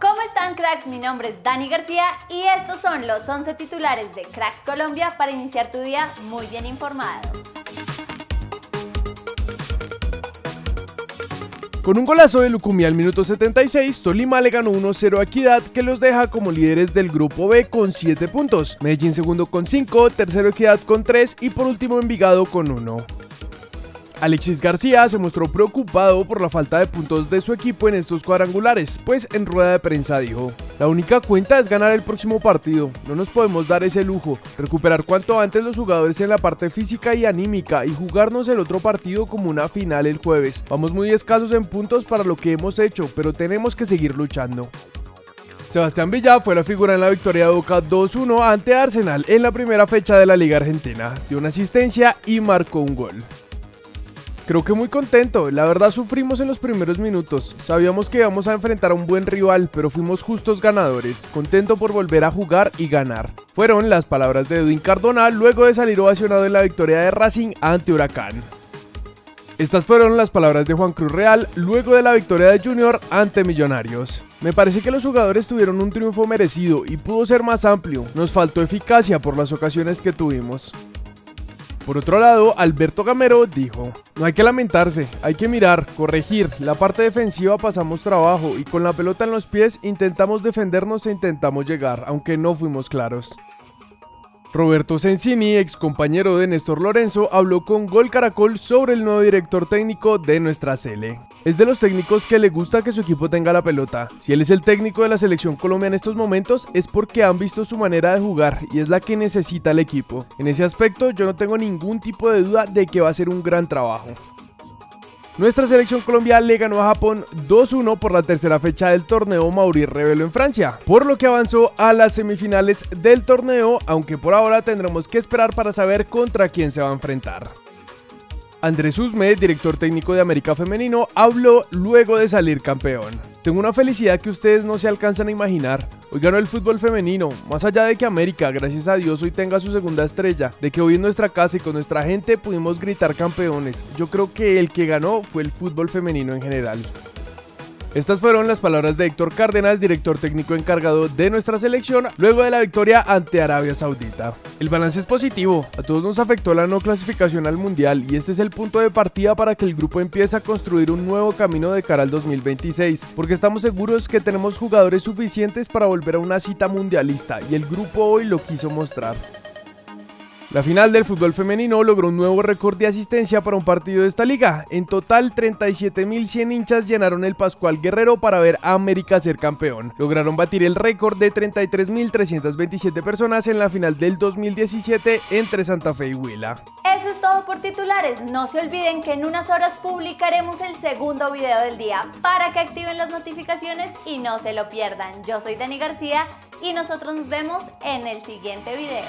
¿Cómo están cracks? Mi nombre es Dani García y estos son los 11 titulares de Cracks Colombia para iniciar tu día muy bien informado. Con un golazo de Lucumí al minuto 76, Tolima le ganó 1-0 a Equidad que los deja como líderes del grupo B con 7 puntos, Medellín segundo con 5, tercero Equidad con 3 y por último Envigado con 1. Alexis García se mostró preocupado por la falta de puntos de su equipo en estos cuadrangulares, pues en rueda de prensa dijo, la única cuenta es ganar el próximo partido, no nos podemos dar ese lujo, recuperar cuanto antes los jugadores en la parte física y anímica y jugarnos el otro partido como una final el jueves. Vamos muy escasos en puntos para lo que hemos hecho, pero tenemos que seguir luchando. Sebastián Villa fue la figura en la victoria de Boca 2-1 ante Arsenal en la primera fecha de la Liga Argentina. Dio una asistencia y marcó un gol. Creo que muy contento, la verdad sufrimos en los primeros minutos, sabíamos que íbamos a enfrentar a un buen rival, pero fuimos justos ganadores, contento por volver a jugar y ganar. Fueron las palabras de Edwin Cardona luego de salir ovacionado en la victoria de Racing ante Huracán. Estas fueron las palabras de Juan Cruz Real luego de la victoria de Junior ante Millonarios. Me parece que los jugadores tuvieron un triunfo merecido y pudo ser más amplio, nos faltó eficacia por las ocasiones que tuvimos. Por otro lado, Alberto Gamero dijo, no hay que lamentarse, hay que mirar, corregir, la parte defensiva pasamos trabajo y con la pelota en los pies intentamos defendernos e intentamos llegar, aunque no fuimos claros. Roberto Sensini, ex compañero de Néstor Lorenzo, habló con Gol Caracol sobre el nuevo director técnico de nuestra Sele. Es de los técnicos que le gusta que su equipo tenga la pelota. Si él es el técnico de la selección Colombia en estos momentos es porque han visto su manera de jugar y es la que necesita el equipo. En ese aspecto yo no tengo ningún tipo de duda de que va a ser un gran trabajo. Nuestra selección Colombia le ganó a Japón 2-1 por la tercera fecha del torneo Mauri Revelo en Francia, por lo que avanzó a las semifinales del torneo, aunque por ahora tendremos que esperar para saber contra quién se va a enfrentar. Andrés Usme, director técnico de América Femenino, habló luego de salir campeón. Tengo una felicidad que ustedes no se alcanzan a imaginar. Hoy ganó el fútbol femenino, más allá de que América, gracias a Dios, hoy tenga su segunda estrella, de que hoy en nuestra casa y con nuestra gente pudimos gritar campeones. Yo creo que el que ganó fue el fútbol femenino en general. Estas fueron las palabras de Héctor Cárdenas, director técnico encargado de nuestra selección, luego de la victoria ante Arabia Saudita. El balance es positivo, a todos nos afectó la no clasificación al Mundial y este es el punto de partida para que el grupo empiece a construir un nuevo camino de cara al 2026, porque estamos seguros que tenemos jugadores suficientes para volver a una cita mundialista y el grupo hoy lo quiso mostrar. La final del fútbol femenino logró un nuevo récord de asistencia para un partido de esta liga. En total, 37.100 hinchas llenaron el Pascual Guerrero para ver a América ser campeón. Lograron batir el récord de 33.327 personas en la final del 2017 entre Santa Fe y Huila. Eso es todo por titulares. No se olviden que en unas horas publicaremos el segundo video del día para que activen las notificaciones y no se lo pierdan. Yo soy Dani García y nosotros nos vemos en el siguiente video.